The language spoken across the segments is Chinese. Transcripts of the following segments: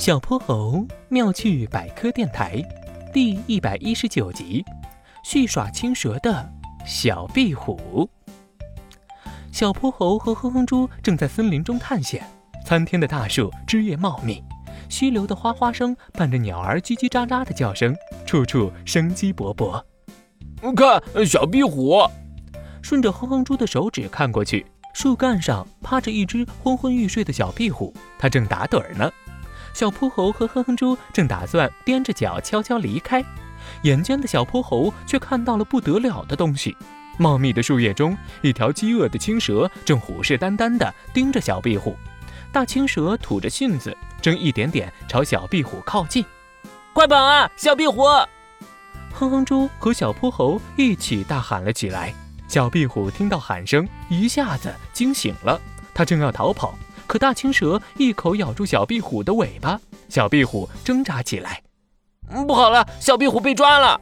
小泼猴妙趣百科电台第一百一十九集：戏耍青蛇的小壁虎。小泼猴和哼哼猪正在森林中探险，参天的大树枝叶茂密，溪流的哗哗声伴着鸟儿叽叽喳喳的叫声，处处生机勃勃。看，小壁虎！顺着哼哼猪的手指看过去，树干上趴着一只昏昏欲睡的小壁虎，它正打盹儿呢。小泼猴和哼哼猪正打算踮着脚悄悄离开，眼尖的小泼猴却看到了不得了的东西。茂密的树叶中，一条饥饿的青蛇正虎视眈眈地盯着小壁虎。大青蛇吐着信子，正一点点朝小壁虎靠近。快跑啊，小壁虎！哼哼猪和小泼猴一起大喊了起来。小壁虎听到喊声，一下子惊醒了，它正要逃跑。可大青蛇一口咬住小壁虎的尾巴，小壁虎挣扎起来。不好了，小壁虎被抓了！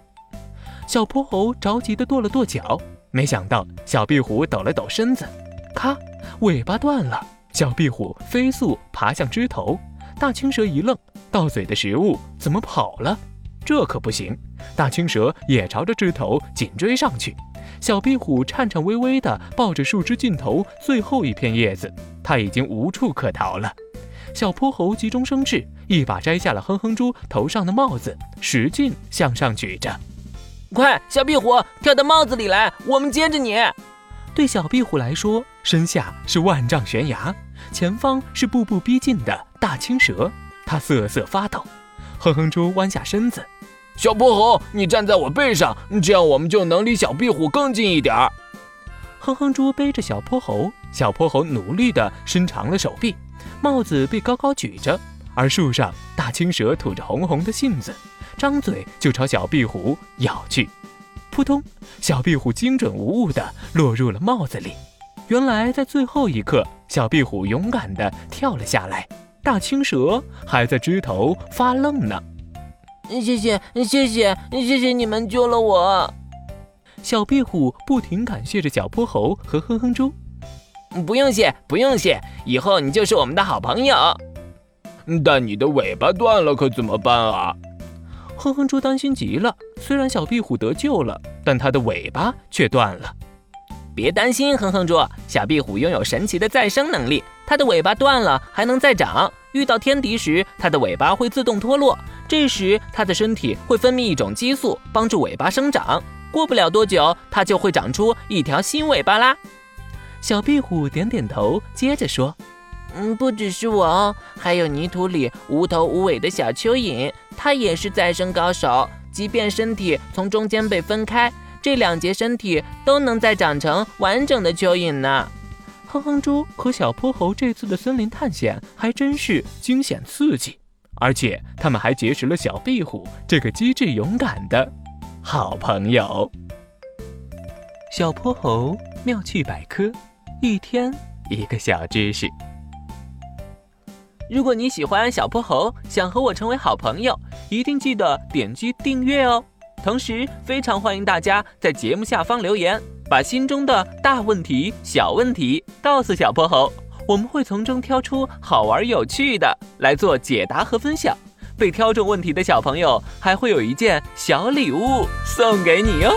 小泼猴着急地跺了跺脚，没想到小壁虎抖了抖身子，咔，尾巴断了。小壁虎飞速爬向枝头，大青蛇一愣，到嘴的食物怎么跑了？这可不行！大青蛇也朝着枝头紧追上去。小壁虎颤颤巍巍地抱着树枝尽头最后一片叶子，它已经无处可逃了。小泼猴急中生智，一把摘下了哼哼猪头上的帽子，使劲向上举着。快，小壁虎，跳到帽子里来，我们接着你。对小壁虎来说，身下是万丈悬崖，前方是步步逼近的大青蛇，它瑟瑟发抖。哼哼猪弯下身子。小泼猴，你站在我背上，这样我们就能离小壁虎更近一点儿。哼哼猪背着小泼猴，小泼猴努力地伸长了手臂，帽子被高高举着，而树上大青蛇吐着红红的信子，张嘴就朝小壁虎咬去。扑通，小壁虎精准无误地落入了帽子里。原来在最后一刻，小壁虎勇敢地跳了下来，大青蛇还在枝头发愣呢。谢谢谢谢谢谢你们救了我，小壁虎不停感谢着小泼猴和哼哼猪。不用谢不用谢，以后你就是我们的好朋友。但你的尾巴断了可怎么办啊？哼哼猪担心极了。虽然小壁虎得救了，但它的尾巴却断了。别担心，哼哼猪，小壁虎拥有神奇的再生能力，它的尾巴断了还能再长。遇到天敌时，它的尾巴会自动脱落。这时，它的身体会分泌一种激素，帮助尾巴生长。过不了多久，它就会长出一条新尾巴啦。小壁虎点点头，接着说：“嗯，不只是我哦，还有泥土里无头无尾的小蚯蚓，它也是再生高手。即便身体从中间被分开，这两节身体都能再长成完整的蚯蚓呢。”哼哼猪和小泼猴这次的森林探险还真是惊险刺激。而且他们还结识了小壁虎这个机智勇敢的好朋友。小泼猴妙趣百科，一天一个小知识。如果你喜欢小泼猴，想和我成为好朋友，一定记得点击订阅哦。同时，非常欢迎大家在节目下方留言，把心中的大问题、小问题告诉小泼猴。我们会从中挑出好玩有趣的来做解答和分享，被挑中问题的小朋友还会有一件小礼物送给你哟。